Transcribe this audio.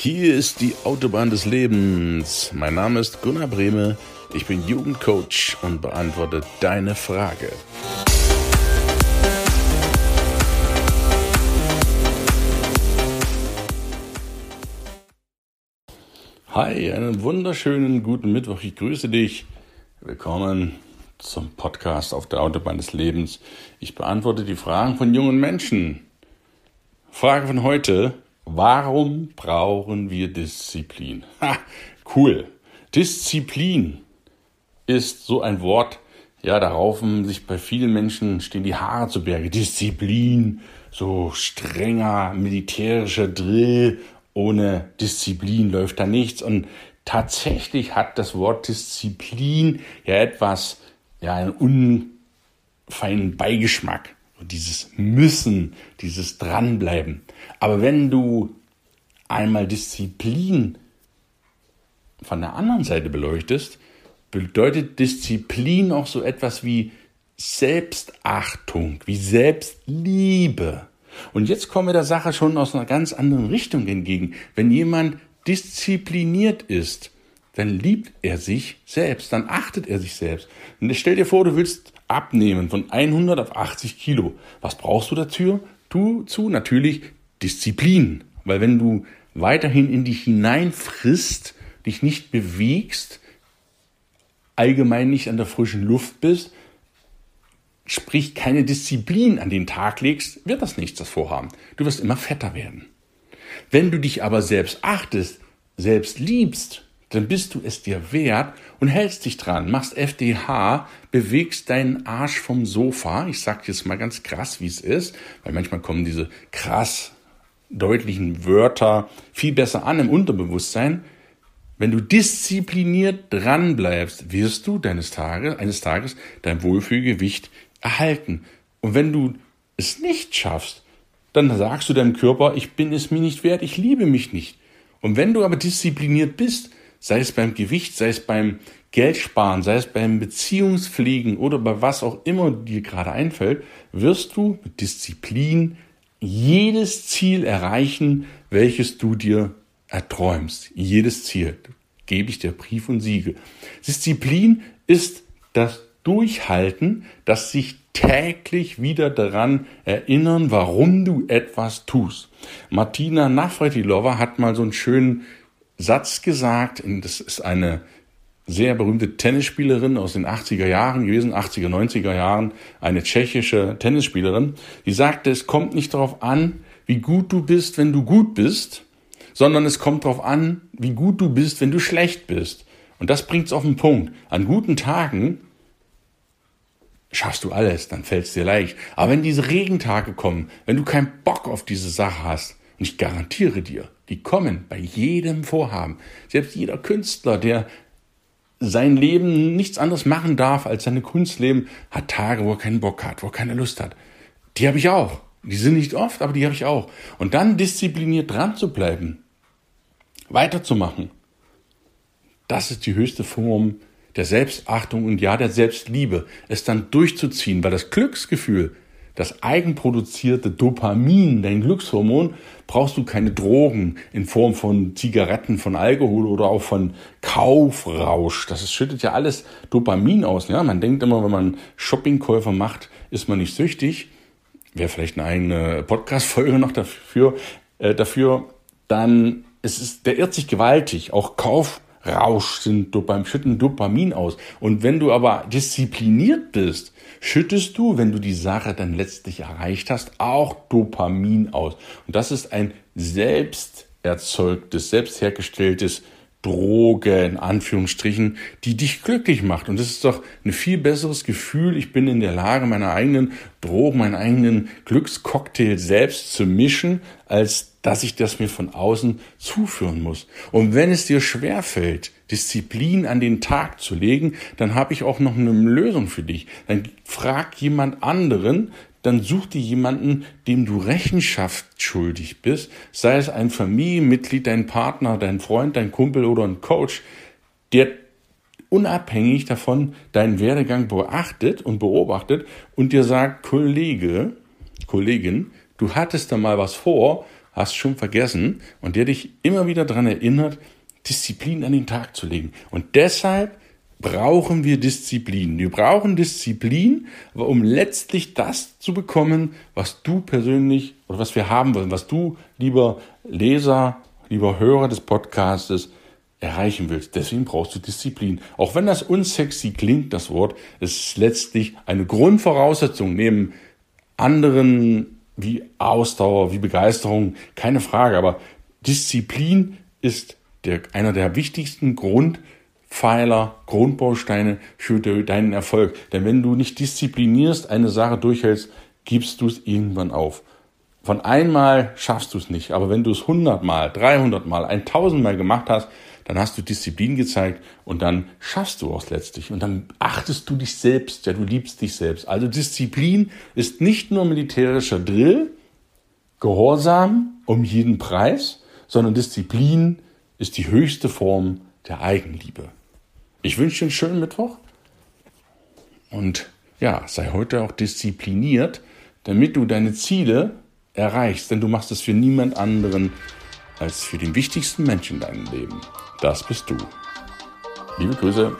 Hier ist die Autobahn des Lebens. Mein Name ist Gunnar Brehme. Ich bin Jugendcoach und beantworte deine Frage. Hi, einen wunderschönen guten Mittwoch. Ich grüße dich. Willkommen zum Podcast auf der Autobahn des Lebens. Ich beantworte die Fragen von jungen Menschen. Frage von heute. Warum brauchen wir Disziplin? Ha, cool. Disziplin ist so ein Wort, ja, da raufen sich bei vielen Menschen stehen die Haare zu Berge. Disziplin, so strenger militärischer Drill. Ohne Disziplin läuft da nichts. Und tatsächlich hat das Wort Disziplin ja etwas, ja, einen unfeinen Beigeschmack dieses Müssen, dieses Dranbleiben. Aber wenn du einmal Disziplin von der anderen Seite beleuchtest, bedeutet Disziplin auch so etwas wie Selbstachtung, wie Selbstliebe. Und jetzt kommen wir der Sache schon aus einer ganz anderen Richtung entgegen. Wenn jemand diszipliniert ist, dann liebt er sich selbst, dann achtet er sich selbst. Und stell dir vor, du willst abnehmen von 100 auf 80 Kilo. Was brauchst du dazu? Du zu natürlich Disziplin. Weil wenn du weiterhin in dich hineinfrisst, dich nicht bewegst, allgemein nicht an der frischen Luft bist, sprich keine Disziplin an den Tag legst, wird das nichts, das Vorhaben. Du wirst immer fetter werden. Wenn du dich aber selbst achtest, selbst liebst, dann bist du es dir wert und hältst dich dran, machst FDH, bewegst deinen Arsch vom Sofa. Ich sag jetzt mal ganz krass, wie es ist, weil manchmal kommen diese krass deutlichen Wörter viel besser an im Unterbewusstsein. Wenn du diszipliniert dran bleibst, wirst du deines Tages, eines Tages dein Wohlfühlgewicht erhalten. Und wenn du es nicht schaffst, dann sagst du deinem Körper, ich bin es mir nicht wert, ich liebe mich nicht. Und wenn du aber diszipliniert bist, sei es beim Gewicht, sei es beim Geldsparen, sei es beim Beziehungspflegen oder bei was auch immer dir gerade einfällt, wirst du mit Disziplin jedes Ziel erreichen, welches du dir erträumst. Jedes Ziel. Gebe ich dir Brief und Siegel. Disziplin ist das Durchhalten, das sich täglich wieder daran erinnern, warum du etwas tust. Martina Navratilova hat mal so einen schönen Satz gesagt, das ist eine sehr berühmte Tennisspielerin aus den 80er Jahren gewesen, 80er, 90er Jahren, eine tschechische Tennisspielerin, die sagte, es kommt nicht darauf an, wie gut du bist, wenn du gut bist, sondern es kommt darauf an, wie gut du bist, wenn du schlecht bist. Und das bringt's auf den Punkt. An guten Tagen schaffst du alles, dann fällt's dir leicht. Aber wenn diese Regentage kommen, wenn du keinen Bock auf diese Sache hast, und ich garantiere dir, die kommen bei jedem Vorhaben. Selbst jeder Künstler, der sein Leben nichts anderes machen darf als seine Kunst leben, hat Tage, wo er keinen Bock hat, wo er keine Lust hat. Die habe ich auch. Die sind nicht oft, aber die habe ich auch. Und dann diszipliniert dran zu bleiben, weiterzumachen, das ist die höchste Form der Selbstachtung und ja der Selbstliebe, es dann durchzuziehen, weil das Glücksgefühl, das eigenproduzierte Dopamin, dein Glückshormon, brauchst du keine Drogen in Form von Zigaretten, von Alkohol oder auch von Kaufrausch. Das schüttet ja alles Dopamin aus. Ja, man denkt immer, wenn man Shoppingkäufer macht, ist man nicht süchtig. Wäre vielleicht eine eigene Podcast-Folge noch dafür, äh, dafür. Dann, es ist, der irrt sich gewaltig. Auch Kaufrausch sind Dopamin, schütten Dopamin aus. Und wenn du aber diszipliniert bist, schüttest du, wenn du die Sache dann letztlich erreicht hast, auch Dopamin aus. Und das ist ein selbst erzeugtes, selbst hergestelltes Droge in Anführungsstrichen, die dich glücklich macht. Und das ist doch ein viel besseres Gefühl. Ich bin in der Lage, meine eigenen Drogen, meinen eigenen Glückscocktail selbst zu mischen, als dass ich das mir von außen zuführen muss. Und wenn es dir schwerfällt, Disziplin an den Tag zu legen, dann habe ich auch noch eine Lösung für dich. Dann frag jemand anderen, dann such dir jemanden, dem du Rechenschaft schuldig bist, sei es ein Familienmitglied, dein Partner, dein Freund, dein Kumpel oder ein Coach, der unabhängig davon deinen Werdegang beachtet und beobachtet und dir sagt, Kollege, Kollegin, du hattest da mal was vor, hast schon vergessen und der dich immer wieder daran erinnert, Disziplin an den Tag zu legen. Und deshalb brauchen wir Disziplin. Wir brauchen Disziplin, um letztlich das zu bekommen, was du persönlich oder was wir haben wollen, was du, lieber Leser, lieber Hörer des Podcastes, erreichen willst. Deswegen brauchst du Disziplin. Auch wenn das unsexy klingt, das Wort, ist letztlich eine Grundvoraussetzung neben anderen wie Ausdauer, wie Begeisterung, keine Frage. Aber Disziplin ist der, einer der wichtigsten Grundpfeiler, Grundbausteine für deinen Erfolg. Denn wenn du nicht disziplinierst, eine Sache durchhältst, gibst du es irgendwann auf. Von einmal schaffst du es nicht, aber wenn du es hundertmal, dreihundertmal, ein tausendmal gemacht hast, dann hast du Disziplin gezeigt und dann schaffst du auch letztlich und dann achtest du dich selbst, ja, du liebst dich selbst. Also Disziplin ist nicht nur militärischer Drill, Gehorsam um jeden Preis, sondern Disziplin ist die höchste Form der Eigenliebe. Ich wünsche dir einen schönen Mittwoch und ja, sei heute auch diszipliniert, damit du deine Ziele erreichst, denn du machst es für niemand anderen als für den wichtigsten Menschen in deinem Leben. Das bist du. Liebe Grüße.